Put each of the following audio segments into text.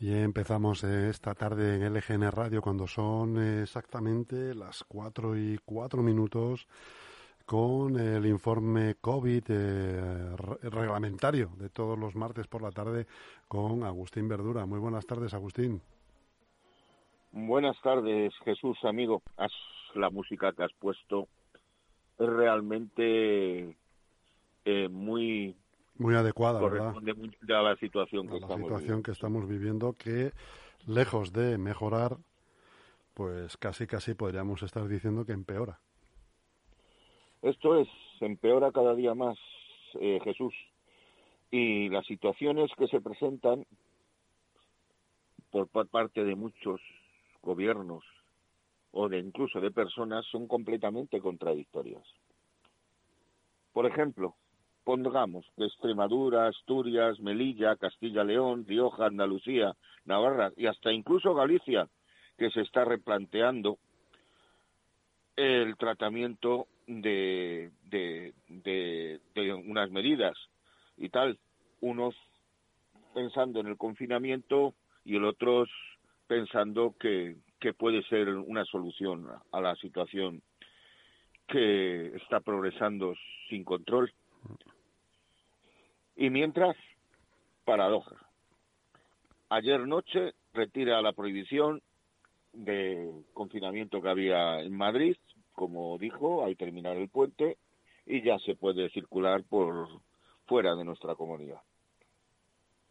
Y empezamos eh, esta tarde en LGN Radio cuando son eh, exactamente las cuatro y cuatro minutos con el informe COVID eh, reglamentario de todos los martes por la tarde con Agustín Verdura. Muy buenas tardes, Agustín. Buenas tardes, Jesús, amigo. la música que has puesto es realmente muy muy adecuada, ¿verdad? a la situación que estamos situación que estamos viviendo que lejos de mejorar, pues casi casi podríamos estar diciendo que empeora. Esto es, empeora cada día más, eh, Jesús. Y las situaciones que se presentan por parte de muchos gobiernos o de incluso de personas son completamente contradictorias. Por ejemplo, pongamos Extremadura, Asturias, Melilla, Castilla-León, Rioja, Andalucía, Navarra y hasta incluso Galicia, que se está replanteando el tratamiento de, unas medidas y tal, unos pensando en el confinamiento y el otros pensando que puede ser una solución a la situación que está progresando sin control. Y mientras, paradoja. Ayer noche retira la prohibición de confinamiento que había en Madrid, como dijo, al terminar el puente, y ya se puede circular por fuera de nuestra comunidad.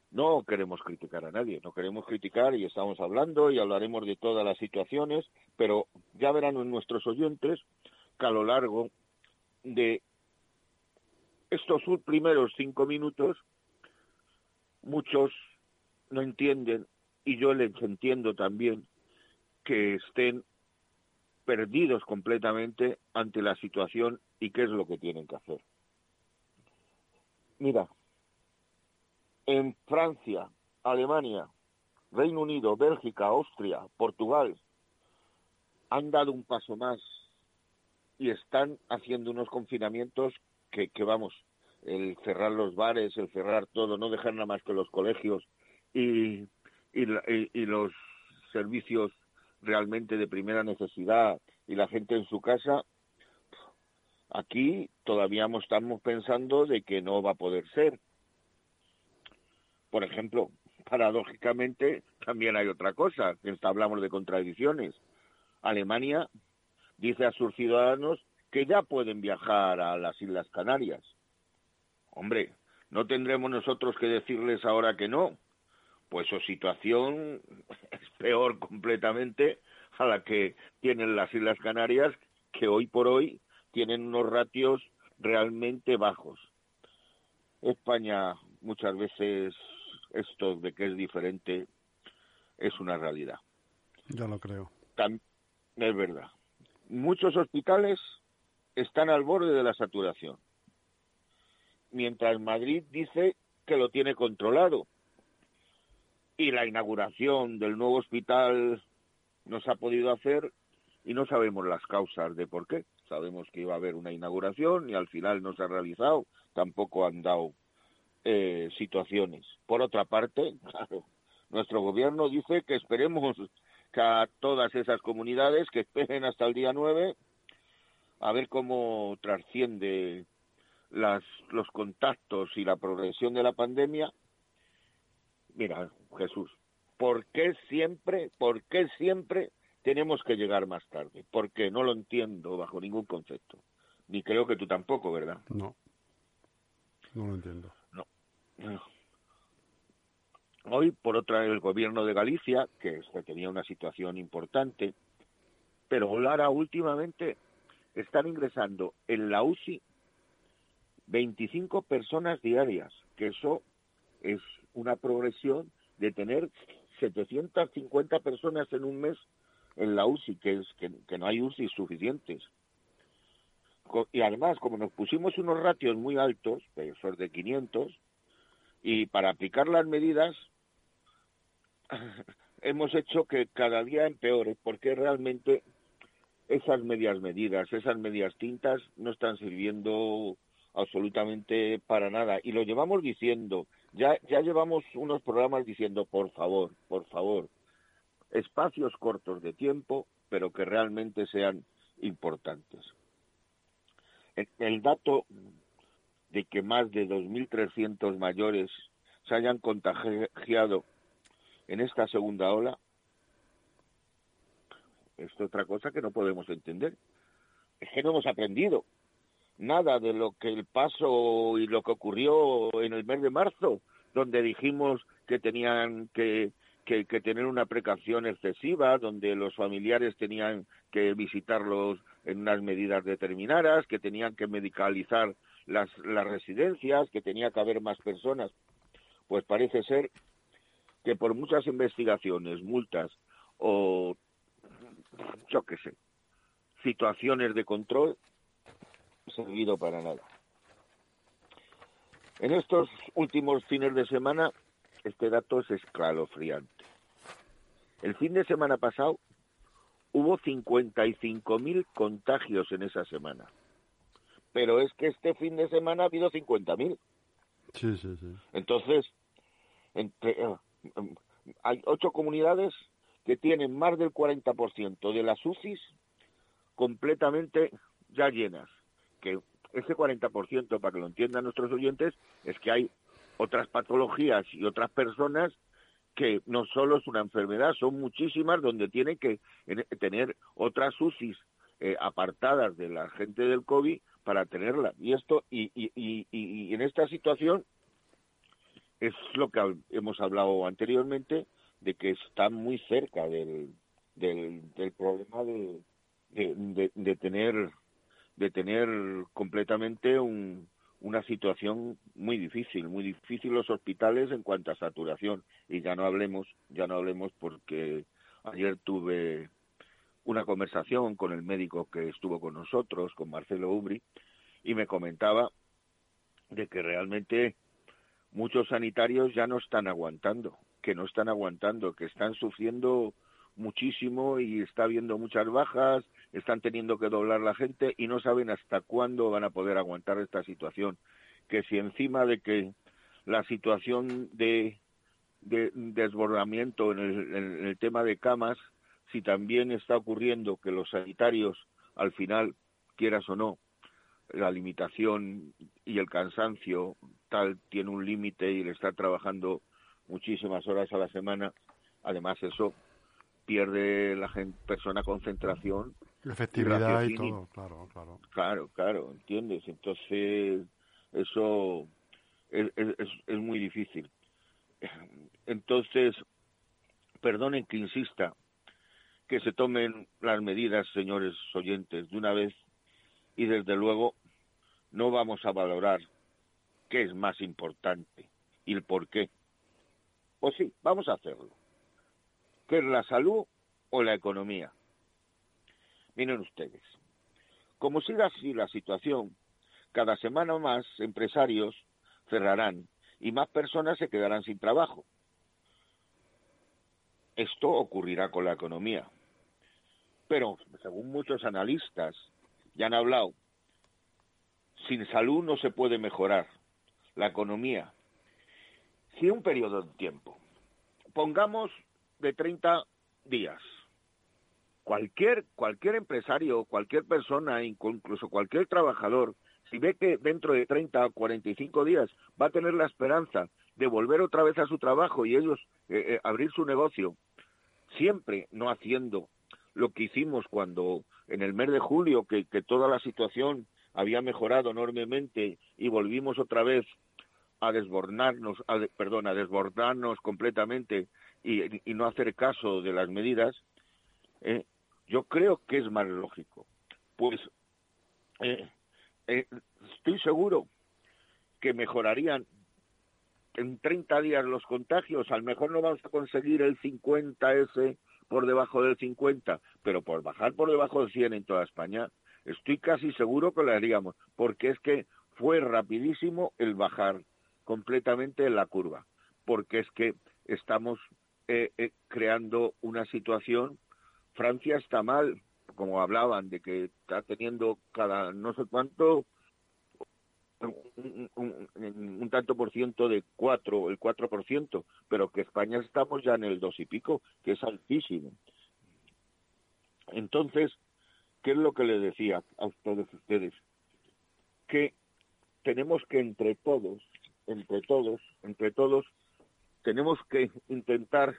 No queremos criticar a nadie, no queremos criticar y estamos hablando y hablaremos de todas las situaciones, pero ya verán en nuestros oyentes que a lo largo de estos primeros cinco minutos, muchos no entienden, y yo les entiendo también, que estén perdidos completamente ante la situación y qué es lo que tienen que hacer. Mira, en Francia, Alemania, Reino Unido, Bélgica, Austria, Portugal, han dado un paso más y están haciendo unos confinamientos que, vamos, el cerrar los bares, el cerrar todo, no dejar nada más que los colegios y, y, los servicios realmente de primera necesidad y la gente en su casa, aquí todavía estamos pensando de que no va a poder ser. Por ejemplo, paradójicamente también hay otra cosa, que hablamos de contradicciones. Alemania dice a sus ciudadanos que ya pueden viajar a las Islas Canarias. Hombre, ¿no tendremos nosotros que decirles ahora que no? Pues su situación es peor completamente a la que tienen las Islas Canarias, que hoy por hoy tienen unos ratios realmente bajos. España muchas veces esto de que es diferente es una realidad. Ya lo creo. es verdad. Muchos hospitales están al borde de la saturación. Mientras Madrid dice que lo tiene controlado. Y la inauguración del nuevo hospital no se ha podido hacer y no sabemos las causas de por qué. Sabemos que iba a haber una inauguración y al final no se ha realizado. Tampoco han dado eh, situaciones. Por otra parte, claro, nuestro gobierno dice que esperemos que a todas esas comunidades que esperen hasta el día 9 a ver cómo trasciende las, los contactos y la progresión de la pandemia. Mira, Jesús, ¿por qué siempre, por qué siempre tenemos que llegar más tarde? Porque no lo entiendo bajo ningún concepto. Ni creo que tú tampoco, ¿verdad? No. No lo entiendo. No. Hoy, por otra el gobierno de Galicia, que tenía una situación importante, pero Lara últimamente están ingresando en la UCI 25 personas diarias, que eso es una progresión de tener 750 personas en un mes en la UCI, que es que, no hay UCI suficientes. Y además, como nos pusimos unos ratios muy altos, de 500, y para aplicar las medidas hemos hecho que cada día empeore, porque realmente esas medias medidas, esas medias tintas no están sirviendo absolutamente para nada. Y lo llevamos diciendo Ya, ya llevamos unos programas diciendo, por favor, por favor, espacios cortos de tiempo, pero que realmente sean importantes. El, dato de que más de 2.300 mayores se hayan contagiado en esta segunda ola es otra cosa que no podemos entender. Es que no hemos aprendido nada de lo que el paso y lo que ocurrió en el mes de marzo, donde dijimos que tenían que tener una precaución excesiva, donde los familiares tenían que visitarlos en unas medidas determinadas, que tenían que medicalizar las, las residencias, que tenía que haber más personas. Pues parece ser que por muchas investigaciones, multas o yo qué sé, situaciones de control, servido para nada. En estos últimos fines de semana este dato es escalofriante. El fin de semana pasado hubo 55.000 contagios en esa semana. Pero es que este fin de semana ha habido 50.000. Sí, sí, sí. Entonces, entre, eh, hay ocho comunidades que tienen más del 40% de las UCIs completamente ya llenas. Que ese 40%, para que lo entiendan nuestros oyentes, es que hay otras patologías y otras personas que no solo es una enfermedad, son muchísimas donde tienen que tener otras UCIs eh, apartadas de la gente del COVID para tenerla. Y esto, y, y, y, y, en esta situación es lo que hemos hablado anteriormente, de que está muy cerca del, del, problema de, de, de, tener de tener completamente un, una situación muy difícil, muy difícil los hospitales en cuanto a saturación. Y ya no hablemos, ya no hablemos porque ayer tuve una conversación con el médico que estuvo con nosotros, con Marcelo Ubri, y me comentaba de que realmente muchos sanitarios ya no están aguantando, que no están aguantando, que están sufriendo muchísimo y está habiendo muchas bajas, están teniendo que doblar la gente y no saben hasta cuándo van a poder aguantar esta situación. Que si encima de que la situación de, desbordamiento en el, en el tema de camas, si también está ocurriendo que los sanitarios, al final, quieras o no, la limitación y el cansancio tal tiene un límite y le está trabajando muchísimas horas a la semana, además eso pierde la gente, persona concentración. Efectividad y, todo, claro, claro. Claro, claro, ¿entiendes? Entonces, eso es, es, muy difícil. Entonces, perdonen que insista, que se tomen las medidas, señores oyentes, de una vez y desde luego no vamos a valorar qué es más importante y el por qué. Pues sí, vamos a hacerlo. ¿Qué es la salud o la economía? Miren ustedes, como siga así la situación, cada semana más empresarios cerrarán y más personas se quedarán sin trabajo. Esto ocurrirá con la economía. Pero, según muchos analistas ya han hablado, sin salud no se puede mejorar la economía. Si un periodo de tiempo, pongamos de 30 días. Cualquier, cualquier empresario, cualquier persona, incluso cualquier trabajador, si ve que dentro de 30 o 45 días va a tener la esperanza de volver otra vez a su trabajo y ellos eh, eh, abrir su negocio, siempre no haciendo lo que hicimos cuando en el mes de julio, que, que toda la situación había mejorado enormemente y volvimos otra vez a desbordarnos, a, perdón, a desbordarnos completamente y, no hacer caso de las medidas, eh, yo creo que es más lógico. Pues eh, eh, estoy seguro que mejorarían en 30 días los contagios. A lo mejor no vamos a conseguir el 50 ese por debajo del 50, pero por bajar por debajo del 100 en toda España, estoy casi seguro que lo haríamos, porque es que fue rapidísimo el bajar completamente la curva, porque es que estamos eh, eh, creando una situación. Francia está mal, como hablaban, de que está teniendo cada no sé cuánto un, tanto por ciento de cuatro, el cuatro por ciento, pero que España estamos ya en el dos y pico, que es altísimo. Entonces, ¿qué es lo que le decía a todos ustedes? Que tenemos que entre todos, entre todos, entre todos, tenemos que intentar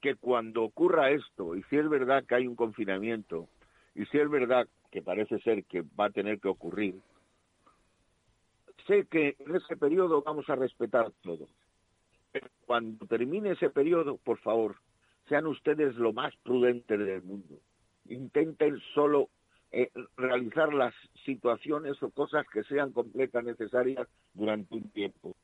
que cuando ocurra esto, y si es verdad que hay un confinamiento, y si es verdad que parece ser que va a tener que ocurrir, sé que en ese periodo vamos a respetar todo. Pero cuando termine ese periodo, por favor, sean ustedes lo más prudentes del mundo. Intenten solo eh, realizar las situaciones o cosas que sean completas necesarias durante un tiempo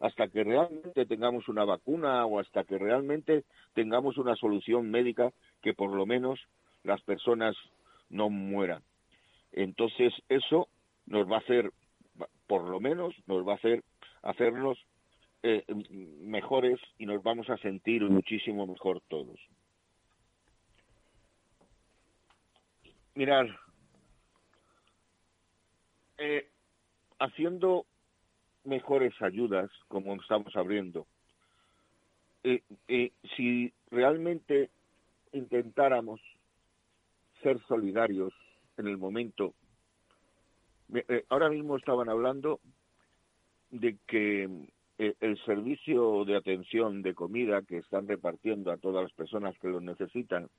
hasta que realmente tengamos una vacuna o hasta que realmente tengamos una solución médica que por lo menos las personas no mueran. Entonces eso nos va a hacer, por lo menos nos va a hacer hacernos eh, mejores y nos vamos a sentir muchísimo mejor todos. Mirar, eh, haciendo mejores ayudas, como estamos abriendo. Eh, eh, si realmente intentáramos ser solidarios en el momento, eh, ahora mismo estaban hablando de que el servicio de atención de comida que están repartiendo a todas las personas que lo necesitan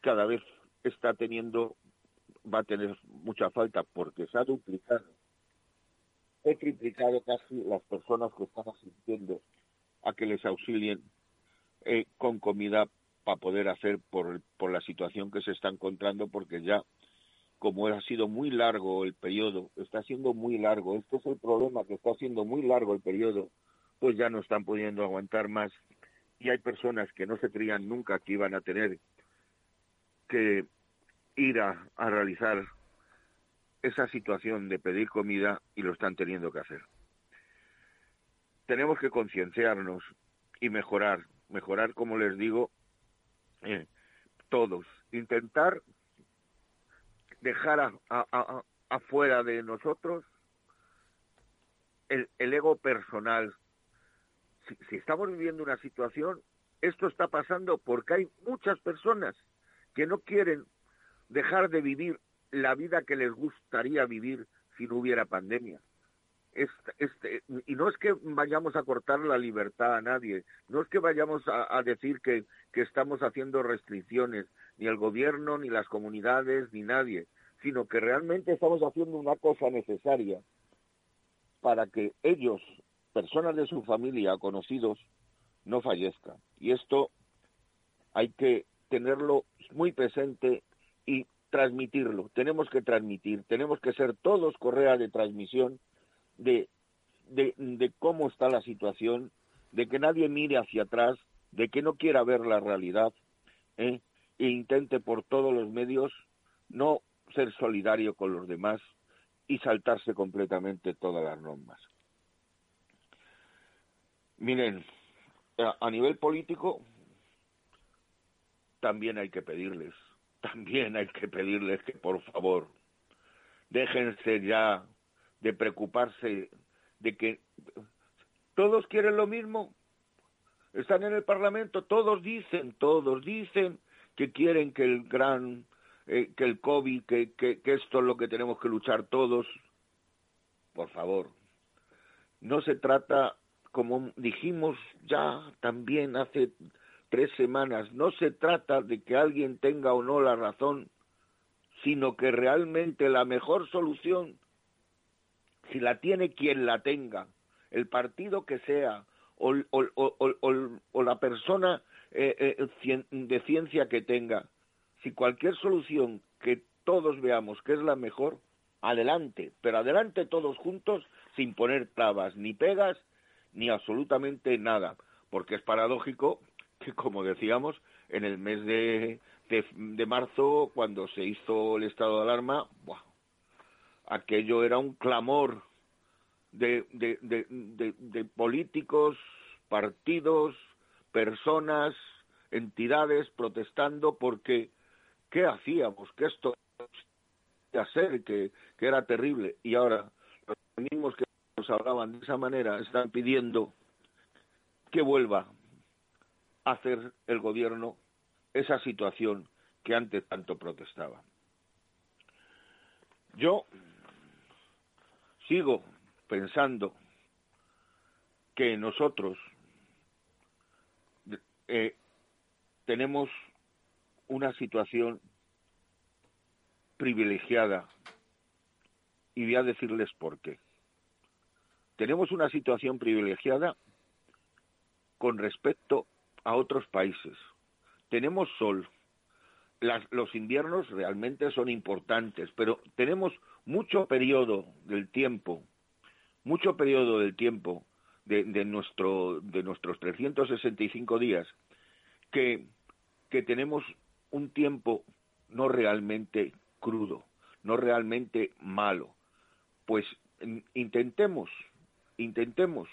cada vez está teniendo va a tener mucha falta porque se ha duplicado he triplicado casi las personas que están asistiendo a que les auxilien eh, con comida para poder hacer por, por la situación que se está encontrando, porque ya, como ha sido muy largo el periodo, está siendo muy largo, este es el problema, que está siendo muy largo el periodo, pues ya no están pudiendo aguantar más. Y hay personas que no se creían nunca que iban a tener que ir a realizar esa situación de pedir comida y lo están teniendo que hacer. Tenemos que concienciarnos y mejorar, mejorar, como les digo, eh, todos. Intentar dejar afuera de nosotros el, ego personal. si estamos viviendo una situación, esto está pasando porque hay muchas personas que no quieren dejar de vivir la vida que les gustaría vivir si no hubiera pandemia. Este, este, y no es que vayamos a cortar la libertad a nadie, no es que vayamos a, decir que, que estamos haciendo restricciones, ni el gobierno, ni las comunidades, ni nadie, sino que realmente estamos haciendo una cosa necesaria para que ellos, personas de su familia, conocidos, no fallezcan. Y esto hay que tenerlo muy presente y transmitirlo, tenemos que transmitir, tenemos que ser todos correa de transmisión de, de, cómo está la situación, de que nadie mire hacia atrás, de que no quiera ver la realidad ¿eh? e intente por todos los medios no ser solidario con los demás y saltarse completamente todas las normas. Miren, a nivel político también hay que pedirles también hay que pedirles que por favor déjense ya de preocuparse de que todos quieren lo mismo. Están en el Parlamento, todos dicen, todos dicen que quieren que el gran, eh, que el COVID, que, que, que esto es lo que tenemos que luchar todos. Por favor, no se trata, como dijimos ya también hace tres semanas. No se trata de que alguien tenga o no la razón, sino que realmente la mejor solución, si la tiene quien la tenga, el partido que sea, o, la persona eh, eh, de ciencia que tenga, si cualquier solución que todos veamos que es la mejor, adelante, pero adelante todos juntos sin poner trabas, ni pegas, ni absolutamente nada, porque es paradójico que, como decíamos, en el mes de, de, marzo, cuando se hizo el estado de alarma, aquello era un clamor de, de, de, políticos, partidos, personas, entidades protestando porque ¿qué hacíamos? Que esto hacer, que, que era terrible. Y ahora mismos que nos hablaban de esa manera están pidiendo que vuelva hacer el gobierno esa situación que antes tanto protestaba. Yo sigo pensando que nosotros eh, tenemos una situación privilegiada y voy a decirles por qué. Tenemos una situación privilegiada con respecto a otros países. Tenemos sol. los inviernos realmente son importantes, pero tenemos mucho periodo del tiempo, mucho periodo del tiempo de, de, nuestro, de nuestros 365 días que, que tenemos un tiempo no realmente crudo, no realmente malo. Pues intentemos, intentemos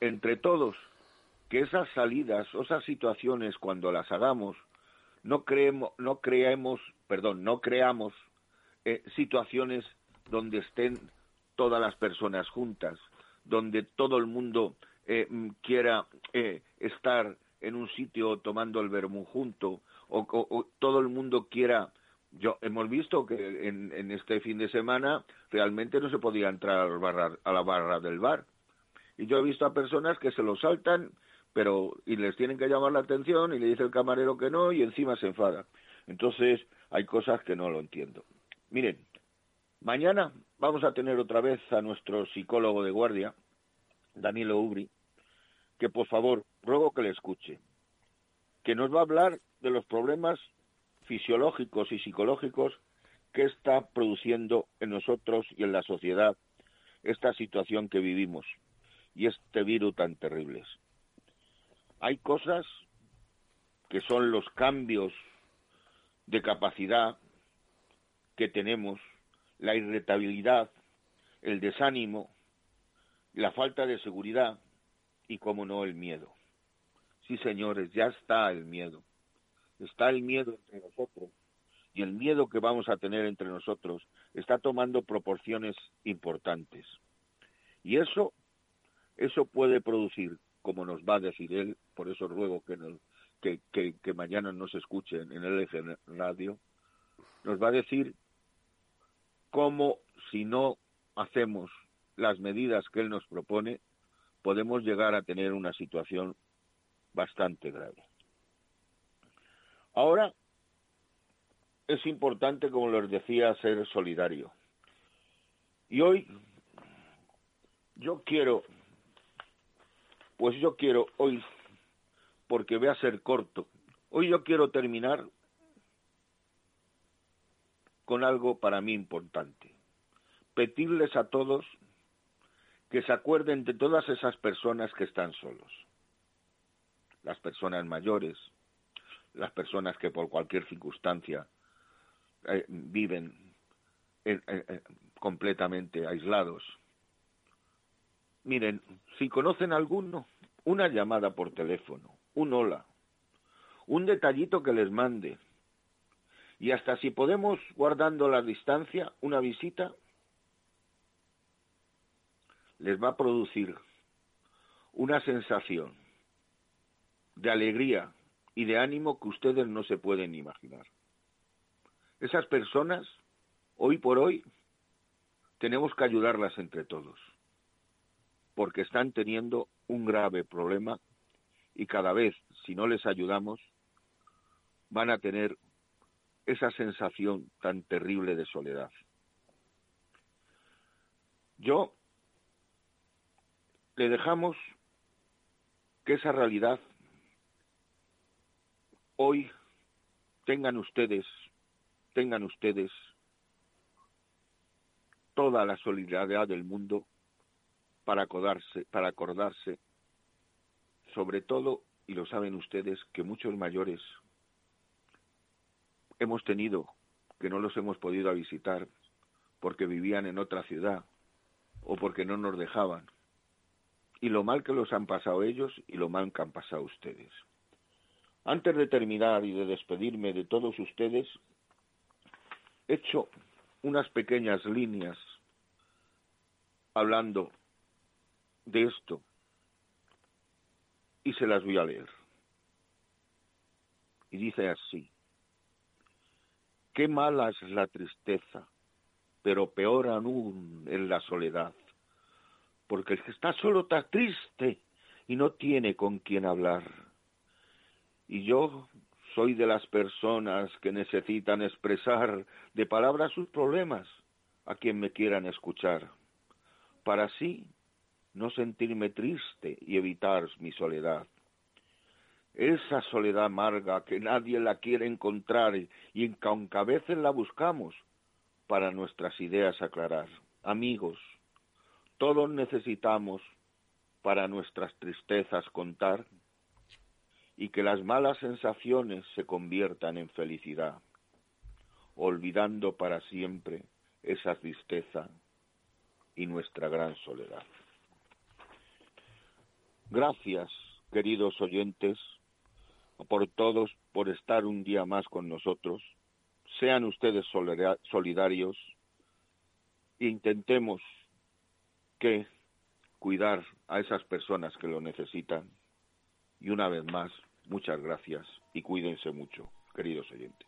entre todos que esas salidas esas situaciones cuando las hagamos no creemos, no creemos, perdón, no creamos eh, situaciones donde estén todas las personas juntas, donde todo el mundo eh, quiera eh, estar en un sitio tomando el vermú junto, o, todo el mundo quiera. Yo hemos visto que en, este fin de semana realmente no se podía entrar a la, barra, del bar. Y yo he visto a personas que se lo saltan pero y les tienen que llamar la atención y le dice el camarero que no y encima se enfada entonces hay cosas que no lo entiendo miren mañana vamos a tener otra vez a nuestro psicólogo de guardia Danilo Ubri que por favor ruego que le escuche que nos va a hablar de los problemas fisiológicos y psicológicos que está produciendo en nosotros y en la sociedad esta situación que vivimos y este virus tan terribles. Hay cosas que son los cambios de capacidad que tenemos, la irritabilidad, el desánimo, la falta de seguridad y, como no, el miedo. Sí, señores, ya está el miedo está el miedo entre nosotros y el miedo que vamos a tener entre nosotros está tomando proporciones importantes. Y eso, eso puede producir, como nos va a decir él, por eso ruego que, mañana nos escuchen en el eje radio, nos va a decir cómo si no hacemos las medidas que él nos propone, podemos llegar a tener una situación bastante grave. Ahora es importante, como les decía, ser solidario. Y hoy yo quiero, pues yo quiero hoy, porque voy a ser corto, hoy yo quiero terminar con algo para mí importante. Pedirles a todos que se acuerden de todas esas personas que están solos. Las personas mayores, las personas que por cualquier circunstancia eh, viven eh, eh, completamente aislados. Miren, si conocen alguno, una llamada por teléfono, un hola, un detallito que les mande, y hasta si podemos, guardando la distancia, una visita, les va a producir una sensación de alegría, y de ánimo que ustedes no se pueden imaginar. Esas personas, hoy por hoy, tenemos que ayudarlas entre todos, porque están teniendo un grave problema y cada vez, si no les ayudamos, van a tener esa sensación tan terrible de soledad. Yo le dejamos que esa realidad hoy tengan ustedes, tengan ustedes toda la solidaridad del mundo para acordarse, para acordarse, sobre todo, y lo saben ustedes, que muchos mayores hemos tenido que no los hemos podido visitar porque vivían en otra ciudad o porque no nos dejaban. Y lo mal que los han pasado ellos y lo mal que han pasado ustedes. Antes de terminar y de despedirme de todos ustedes, he hecho unas pequeñas líneas hablando de esto y se las voy a leer. Y dice así, qué mala es la tristeza, pero peor aún en la soledad, porque el que está solo está triste y no tiene con quién hablar. Y yo soy de las personas que necesitan expresar de palabras sus problemas a quien me quieran escuchar, para así no sentirme triste y evitar mi soledad. Esa soledad amarga que nadie la quiere encontrar y en aunque a veces la buscamos para nuestras ideas aclarar. Amigos, todos necesitamos para nuestras tristezas contar y que las malas sensaciones se conviertan en felicidad, olvidando para siempre esa tristeza y nuestra gran soledad. Gracias, queridos oyentes, por todos, por estar un día más con nosotros. Sean ustedes solidarios intentemos que cuidar a esas personas que lo necesitan. Y una vez más, Muchas gracias y cuídense mucho, queridos oyentes.